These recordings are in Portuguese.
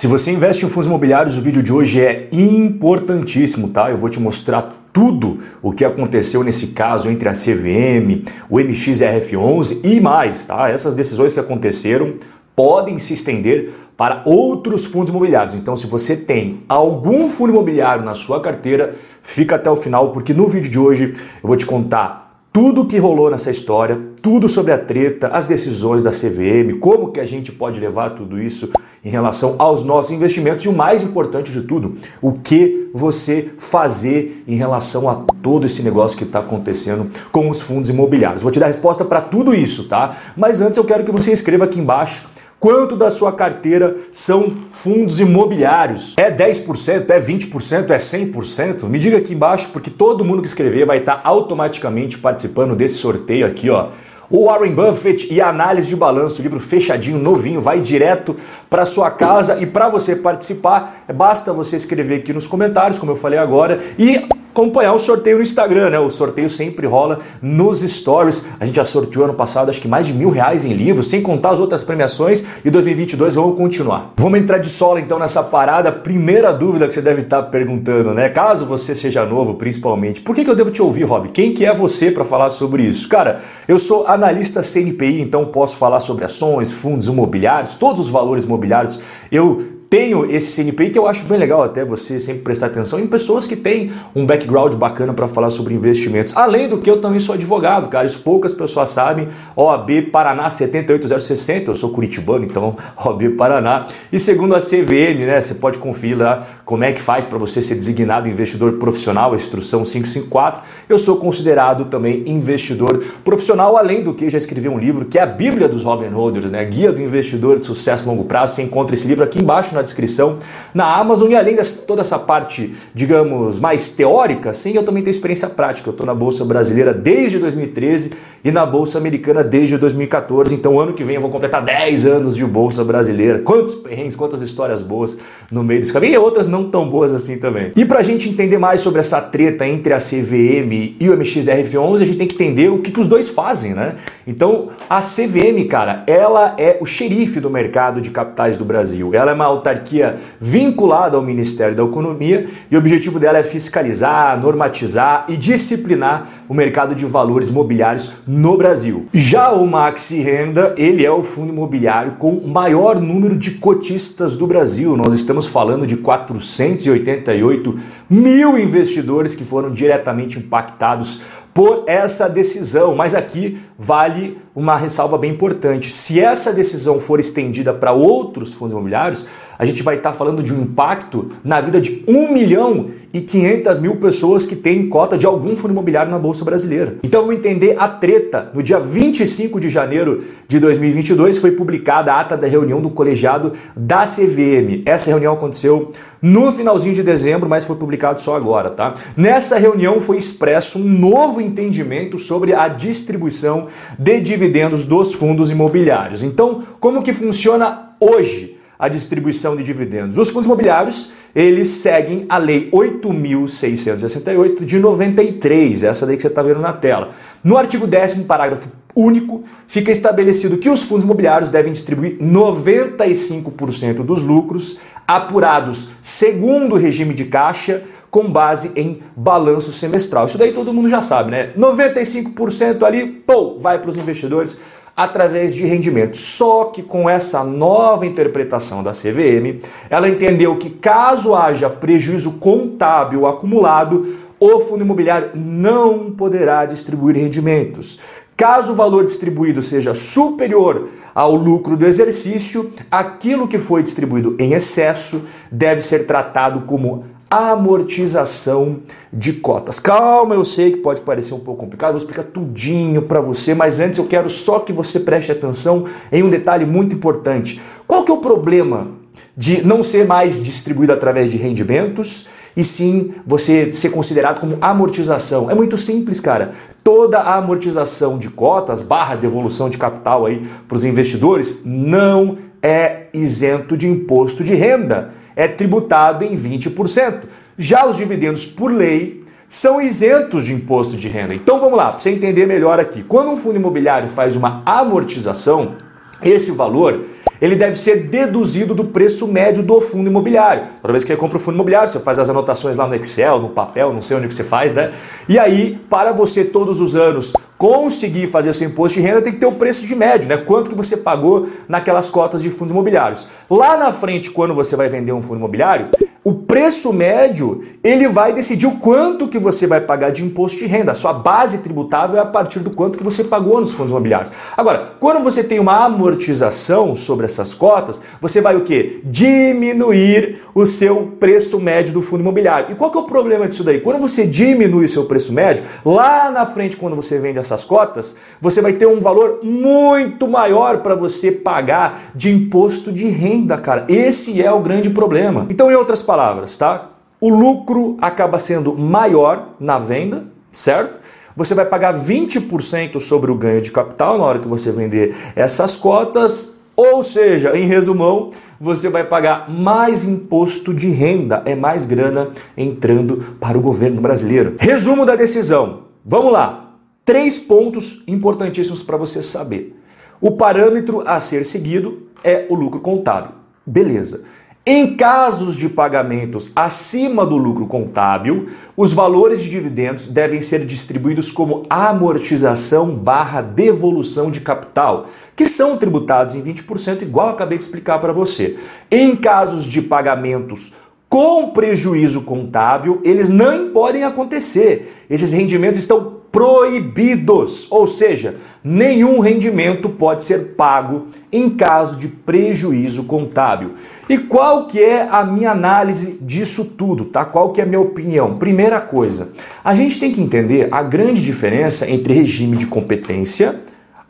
Se você investe em fundos imobiliários, o vídeo de hoje é importantíssimo, tá? Eu vou te mostrar tudo o que aconteceu nesse caso entre a CVM, o MXRF11 e mais, tá? Essas decisões que aconteceram podem se estender para outros fundos imobiliários. Então, se você tem algum fundo imobiliário na sua carteira, fica até o final, porque no vídeo de hoje eu vou te contar tudo o que rolou nessa história, tudo sobre a treta, as decisões da CVM, como que a gente pode levar tudo isso em relação aos nossos investimentos e o mais importante de tudo, o que você fazer em relação a todo esse negócio que está acontecendo com os fundos imobiliários. Vou te dar resposta para tudo isso, tá? Mas antes eu quero que você escreva aqui embaixo Quanto da sua carteira são fundos imobiliários? É 10%, é 20%, é 100%? Me diga aqui embaixo, porque todo mundo que escrever vai estar automaticamente participando desse sorteio aqui, ó. O Warren Buffett e a análise de balanço, livro fechadinho, novinho, vai direto para sua casa. E para você participar, basta você escrever aqui nos comentários, como eu falei agora, e acompanhar o sorteio no Instagram, né? O sorteio sempre rola nos stories. A gente já sorteou ano passado acho que mais de mil reais em livros, sem contar as outras premiações. E 2022 vamos continuar. Vamos entrar de sola então nessa parada. Primeira dúvida que você deve estar perguntando, né? Caso você seja novo, principalmente, por que, que eu devo te ouvir, Rob? Quem que é você para falar sobre isso? Cara, eu sou analista CNPI, então posso falar sobre ações, fundos imobiliários, todos os valores imobiliários. Eu tenho esse CNPI que eu acho bem legal até você sempre prestar atenção em pessoas que têm um background bacana para falar sobre investimentos. Além do que eu também sou advogado, cara, isso poucas pessoas sabem. OAB Paraná 78060, eu sou curitibano, então OAB Paraná. E segundo a CVM, né, você pode conferir lá como é que faz para você ser designado investidor profissional, a instrução 554. Eu sou considerado também investidor profissional, além do que já escrevi um livro que é a Bíblia dos Robin Hooders, né, Guia do Investidor de Sucesso a Longo Prazo. Você encontra esse livro aqui embaixo na descrição na Amazon. E além de toda essa parte, digamos, mais teórica, sim, eu também tenho experiência prática. Eu estou na Bolsa Brasileira desde 2013 e na Bolsa Americana desde 2014. Então, ano que vem eu vou completar 10 anos de Bolsa Brasileira. Quantos perrengues, quantas histórias boas no meio desse caminho e outras não tão boas assim também. E para a gente entender mais sobre essa treta entre a CVM e o MXRF11, a gente tem que entender o que, que os dois fazem, né? Então, a CVM, cara, ela é o xerife do mercado de capitais do Brasil. Ela é uma autarquia vinculada ao Ministério da Economia e o objetivo dela é fiscalizar, normatizar e disciplinar o mercado de valores imobiliários no Brasil. Já o Maxi Renda, ele é o fundo imobiliário com maior número de cotistas do Brasil. Nós estamos falando de 488 mil investidores que foram diretamente impactados por essa decisão. Mas aqui vale uma ressalva bem importante. Se essa decisão for estendida para outros fundos imobiliários, a gente vai estar falando de um impacto na vida de 1 milhão e 500 mil pessoas que têm cota de algum fundo imobiliário na Bolsa Brasileira. Então vamos entender a treta. No dia 25 de janeiro de 2022 foi publicada a ata da reunião do colegiado da CVM. Essa reunião aconteceu no finalzinho de dezembro, mas foi publicado só agora, tá? Nessa reunião foi expresso um novo entendimento sobre a distribuição de dividendos dos fundos imobiliários. Então, como que funciona hoje a distribuição de dividendos? Os fundos imobiliários, eles seguem a lei 8668 de 93, essa daí que você está vendo na tela. No artigo 10 parágrafo único, fica estabelecido que os fundos imobiliários devem distribuir 95% dos lucros apurados segundo o regime de caixa com base em balanço semestral. Isso daí todo mundo já sabe, né? 95% ali, pô, vai para os investidores através de rendimento. Só que com essa nova interpretação da CVM, ela entendeu que caso haja prejuízo contábil acumulado, o fundo imobiliário não poderá distribuir rendimentos. Caso o valor distribuído seja superior ao lucro do exercício, aquilo que foi distribuído em excesso deve ser tratado como amortização de cotas. Calma, eu sei que pode parecer um pouco complicado, vou explicar tudinho para você, mas antes eu quero só que você preste atenção em um detalhe muito importante. Qual que é o problema de não ser mais distribuído através de rendimentos e sim você ser considerado como amortização? É muito simples, cara. Toda a amortização de cotas barra devolução de capital aí para os investidores não é isento de imposto de renda é tributado em 20%. Já os dividendos por lei são isentos de imposto de renda. Então vamos lá, para você entender melhor aqui. Quando um fundo imobiliário faz uma amortização, esse valor ele deve ser deduzido do preço médio do fundo imobiliário. Toda vez que você compra o fundo imobiliário, você faz as anotações lá no Excel, no papel, não sei onde que você faz, né? E aí, para você todos os anos conseguir fazer seu imposto de renda, tem que ter o preço de médio, né? Quanto que você pagou naquelas cotas de fundos imobiliários. Lá na frente, quando você vai vender um fundo imobiliário, o preço médio, ele vai decidir o quanto que você vai pagar de imposto de renda. A sua base tributável é a partir do quanto que você pagou nos fundos imobiliários. Agora, quando você tem uma amortização sobre essas cotas, você vai o quê? Diminuir o seu preço médio do fundo imobiliário. E qual que é o problema disso daí? Quando você diminui o seu preço médio, lá na frente, quando você vende essas cotas, você vai ter um valor muito maior para você pagar de imposto de renda, cara. Esse é o grande problema. Então, em outras palavras, tá? O lucro acaba sendo maior na venda, certo? Você vai pagar 20% sobre o ganho de capital na hora que você vender essas cotas, ou seja, em resumão, você vai pagar mais imposto de renda, é mais grana entrando para o governo brasileiro. Resumo da decisão. Vamos lá. Três pontos importantíssimos para você saber. O parâmetro a ser seguido é o lucro contábil. Beleza. Em casos de pagamentos acima do lucro contábil, os valores de dividendos devem ser distribuídos como amortização barra devolução de capital, que são tributados em 20%, igual acabei de explicar para você. Em casos de pagamentos com prejuízo contábil, eles não podem acontecer. Esses rendimentos estão proibidos, ou seja, nenhum rendimento pode ser pago em caso de prejuízo contábil. E qual que é a minha análise disso tudo, tá? Qual que é a minha opinião? Primeira coisa, a gente tem que entender a grande diferença entre regime de competência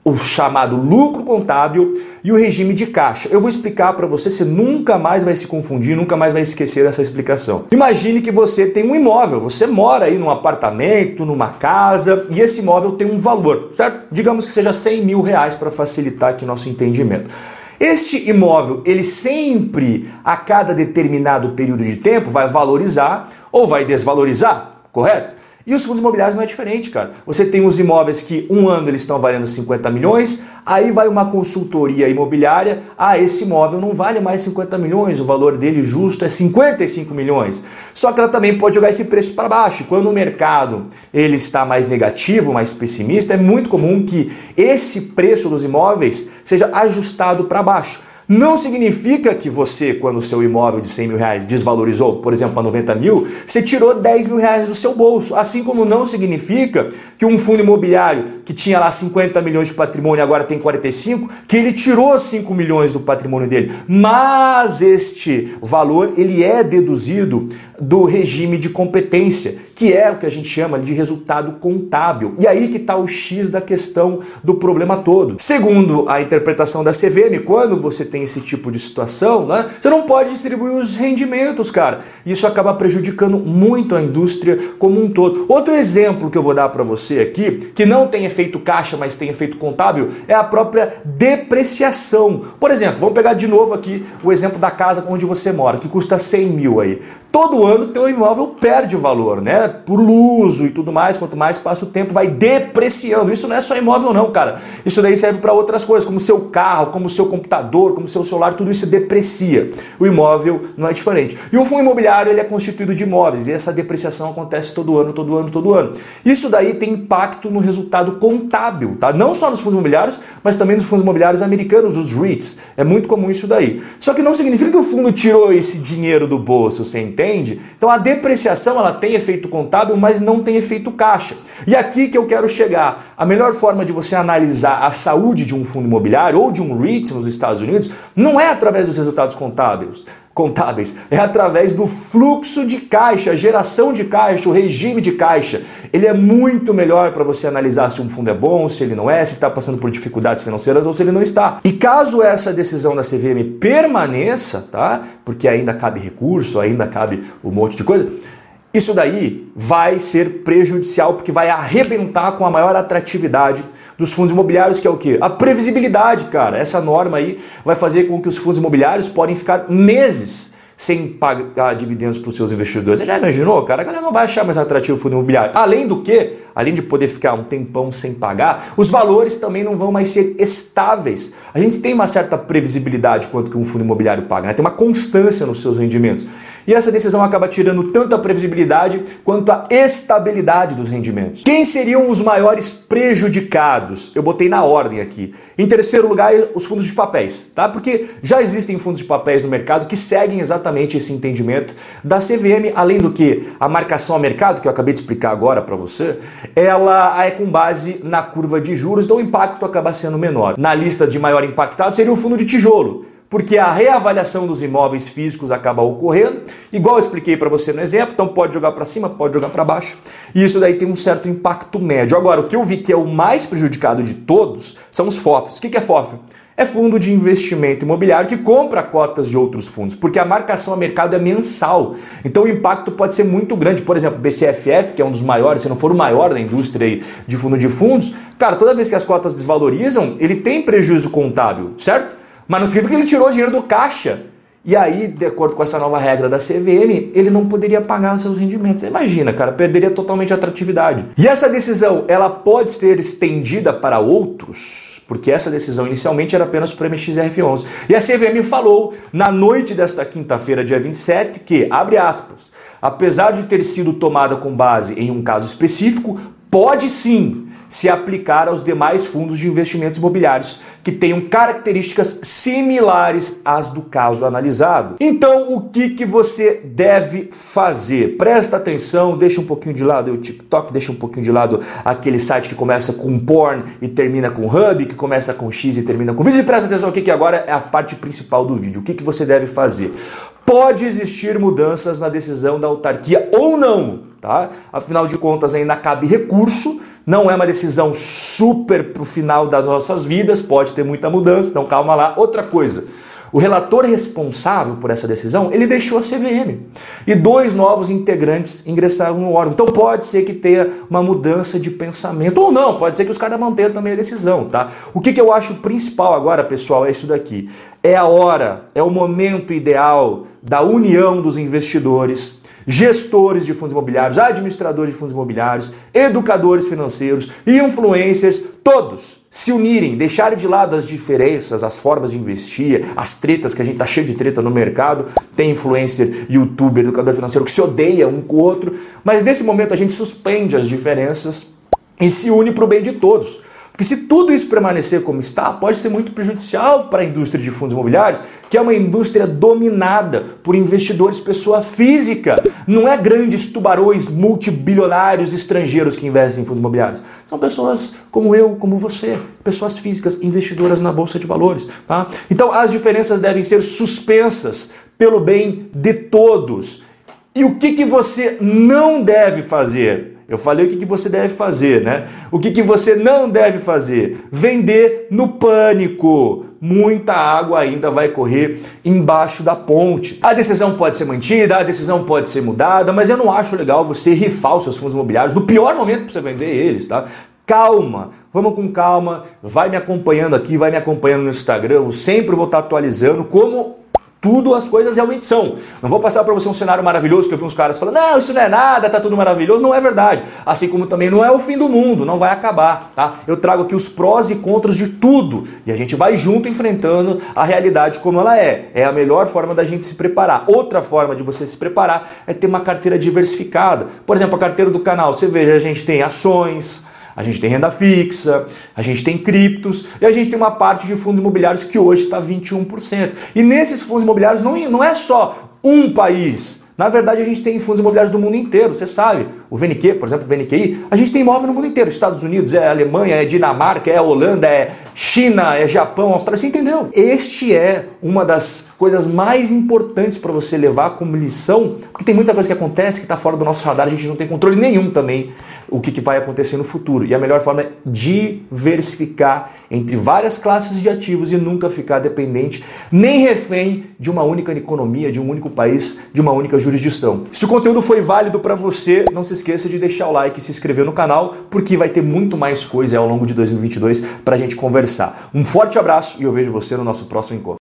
o chamado lucro contábil e o regime de caixa. Eu vou explicar para você, você nunca mais vai se confundir, nunca mais vai esquecer dessa explicação. Imagine que você tem um imóvel, você mora aí num apartamento, numa casa, e esse imóvel tem um valor, certo? Digamos que seja 100 mil reais para facilitar aqui nosso entendimento. Este imóvel, ele sempre, a cada determinado período de tempo, vai valorizar ou vai desvalorizar, correto? E os fundos imobiliários não é diferente, cara. Você tem os imóveis que um ano eles estão valendo 50 milhões, aí vai uma consultoria imobiliária, ah, esse imóvel não vale mais 50 milhões, o valor dele justo é 55 milhões. Só que ela também pode jogar esse preço para baixo. Quando o mercado ele está mais negativo, mais pessimista, é muito comum que esse preço dos imóveis seja ajustado para baixo. Não significa que você, quando o seu imóvel de 100 mil reais desvalorizou, por exemplo, para 90 mil, você tirou 10 mil reais do seu bolso. Assim como não significa que um fundo imobiliário que tinha lá 50 milhões de patrimônio agora tem 45, que ele tirou 5 milhões do patrimônio dele. Mas este valor ele é deduzido do regime de competência, que é o que a gente chama de resultado contábil. E aí que está o X da questão do problema todo. Segundo a interpretação da CVM, quando você tem esse tipo de situação, né, você não pode distribuir os rendimentos, cara. Isso acaba prejudicando muito a indústria como um todo. Outro exemplo que eu vou dar para você aqui, que não tem efeito caixa, mas tem efeito contábil, é a própria depreciação. Por exemplo, vamos pegar de novo aqui o exemplo da casa onde você mora, que custa 100 mil aí. Todo teu imóvel perde valor, né? Por uso e tudo mais, quanto mais passa o tempo, vai depreciando. Isso não é só imóvel não, cara. Isso daí serve para outras coisas, como seu carro, como seu computador, como seu celular, tudo isso deprecia. O imóvel não é diferente. E o fundo imobiliário ele é constituído de imóveis e essa depreciação acontece todo ano, todo ano, todo ano. Isso daí tem impacto no resultado contábil, tá? Não só nos fundos imobiliários, mas também nos fundos imobiliários americanos, os REITs. É muito comum isso daí. Só que não significa que o fundo tirou esse dinheiro do bolso, você entende? Então a depreciação ela tem efeito contábil, mas não tem efeito caixa. E aqui que eu quero chegar. A melhor forma de você analisar a saúde de um fundo imobiliário ou de um REIT nos Estados Unidos não é através dos resultados contábeis, contábeis, é através do fluxo de caixa, a geração de caixa, o regime de caixa. Ele é muito melhor para você analisar se um fundo é bom, se ele não é, se está passando por dificuldades financeiras ou se ele não está. E caso essa decisão da CVM permaneça, tá? Porque ainda cabe recurso, ainda cabe um monte de coisa isso daí vai ser prejudicial porque vai arrebentar com a maior atratividade dos fundos imobiliários, que é o quê? A previsibilidade, cara. Essa norma aí vai fazer com que os fundos imobiliários podem ficar meses sem pagar dividendos para os seus investidores. Você já imaginou, cara? A galera não vai achar mais atrativo o fundo imobiliário. Além do que, além de poder ficar um tempão sem pagar, os valores também não vão mais ser estáveis. A gente tem uma certa previsibilidade quanto que um fundo imobiliário paga, né? tem uma constância nos seus rendimentos. E essa decisão acaba tirando tanto a previsibilidade quanto a estabilidade dos rendimentos. Quem seriam os maiores prejudicados? Eu botei na ordem aqui. Em terceiro lugar, os fundos de papéis, tá? Porque já existem fundos de papéis no mercado que seguem exatamente esse entendimento da CVM, além do que a marcação a mercado, que eu acabei de explicar agora para você, ela é com base na curva de juros, então o impacto acaba sendo menor. Na lista de maior impactado seria o fundo de tijolo porque a reavaliação dos imóveis físicos acaba ocorrendo, igual eu expliquei para você no exemplo, então pode jogar para cima, pode jogar para baixo, e isso daí tem um certo impacto médio. Agora, o que eu vi que é o mais prejudicado de todos são os FOFs. O que é FOF? É fundo de investimento imobiliário que compra cotas de outros fundos, porque a marcação a mercado é mensal. Então o impacto pode ser muito grande. Por exemplo, o BCFF, que é um dos maiores, se não for o maior da indústria de fundo de fundos, cara, toda vez que as cotas desvalorizam, ele tem prejuízo contábil, certo? Mas não significa que ele tirou dinheiro do caixa. E aí, de acordo com essa nova regra da CVM, ele não poderia pagar os seus rendimentos. Imagina, cara, perderia totalmente a atratividade. E essa decisão, ela pode ser estendida para outros, porque essa decisão inicialmente era apenas para o MXRF11. E a CVM falou na noite desta quinta-feira, dia 27, que, abre aspas, apesar de ter sido tomada com base em um caso específico, pode sim se aplicar aos demais fundos de investimentos imobiliários que tenham características similares às do caso analisado. Então, o que, que você deve fazer? Presta atenção, deixa um pouquinho de lado o TikTok, deixa um pouquinho de lado aquele site que começa com porn e termina com hub, que começa com X e termina com vídeo. E presta atenção aqui que agora é a parte principal do vídeo. O que, que você deve fazer? Pode existir mudanças na decisão da autarquia ou não, tá? Afinal de contas, ainda cabe recurso não é uma decisão super para o final das nossas vidas, pode ter muita mudança, então calma lá. Outra coisa, o relator responsável por essa decisão, ele deixou a CVM. E dois novos integrantes ingressaram no órgão. Então pode ser que tenha uma mudança de pensamento. Ou não, pode ser que os caras mantenham também a decisão, tá? O que, que eu acho principal agora, pessoal, é isso daqui. É a hora, é o momento ideal da união dos investidores gestores de fundos imobiliários, administradores de fundos imobiliários, educadores financeiros, influencers, todos se unirem, deixarem de lado as diferenças, as formas de investir, as tretas, que a gente tá cheio de treta no mercado, tem influencer, youtuber, educador financeiro que se odeia um com o outro, mas nesse momento a gente suspende as diferenças e se une para o bem de todos. Porque se tudo isso permanecer como está, pode ser muito prejudicial para a indústria de fundos imobiliários, que é uma indústria dominada por investidores pessoa física. Não é grandes tubarões multibilionários estrangeiros que investem em fundos imobiliários. São pessoas como eu, como você, pessoas físicas investidoras na bolsa de valores, tá? Então as diferenças devem ser suspensas pelo bem de todos. E o que, que você não deve fazer? Eu falei o que, que você deve fazer, né? O que, que você não deve fazer? Vender no pânico. Muita água ainda vai correr embaixo da ponte. A decisão pode ser mantida, a decisão pode ser mudada, mas eu não acho legal você rifar os seus fundos imobiliários no pior momento para você vender eles, tá? calma, vamos com calma, vai me acompanhando aqui, vai me acompanhando no Instagram, eu sempre vou estar atualizando como tudo as coisas realmente são. Não vou passar para você um cenário maravilhoso que eu vi uns caras falando, não, isso não é nada, tá tudo maravilhoso. Não é verdade. Assim como também não é o fim do mundo, não vai acabar, tá? Eu trago aqui os prós e contras de tudo e a gente vai junto enfrentando a realidade como ela é. É a melhor forma da gente se preparar. Outra forma de você se preparar é ter uma carteira diversificada. Por exemplo, a carteira do canal, você veja, a gente tem ações, a gente tem renda fixa, a gente tem criptos e a gente tem uma parte de fundos imobiliários que hoje está 21%. E nesses fundos imobiliários não, não é só um país na verdade, a gente tem fundos imobiliários do mundo inteiro, você sabe. O VNQ, por exemplo, o VNQI, a gente tem imóvel no mundo inteiro. Estados Unidos, é Alemanha, é Dinamarca, é Holanda, é China, é Japão, Austrália, você entendeu? Este é uma das coisas mais importantes para você levar como lição, porque tem muita coisa que acontece que está fora do nosso radar, a gente não tem controle nenhum também o que, que vai acontecer no futuro. E a melhor forma é diversificar entre várias classes de ativos e nunca ficar dependente, nem refém de uma única economia, de um único país, de uma única jurisdição jurisdição. Se o conteúdo foi válido para você, não se esqueça de deixar o like e se inscrever no canal, porque vai ter muito mais coisa ao longo de 2022 para a gente conversar. Um forte abraço e eu vejo você no nosso próximo encontro.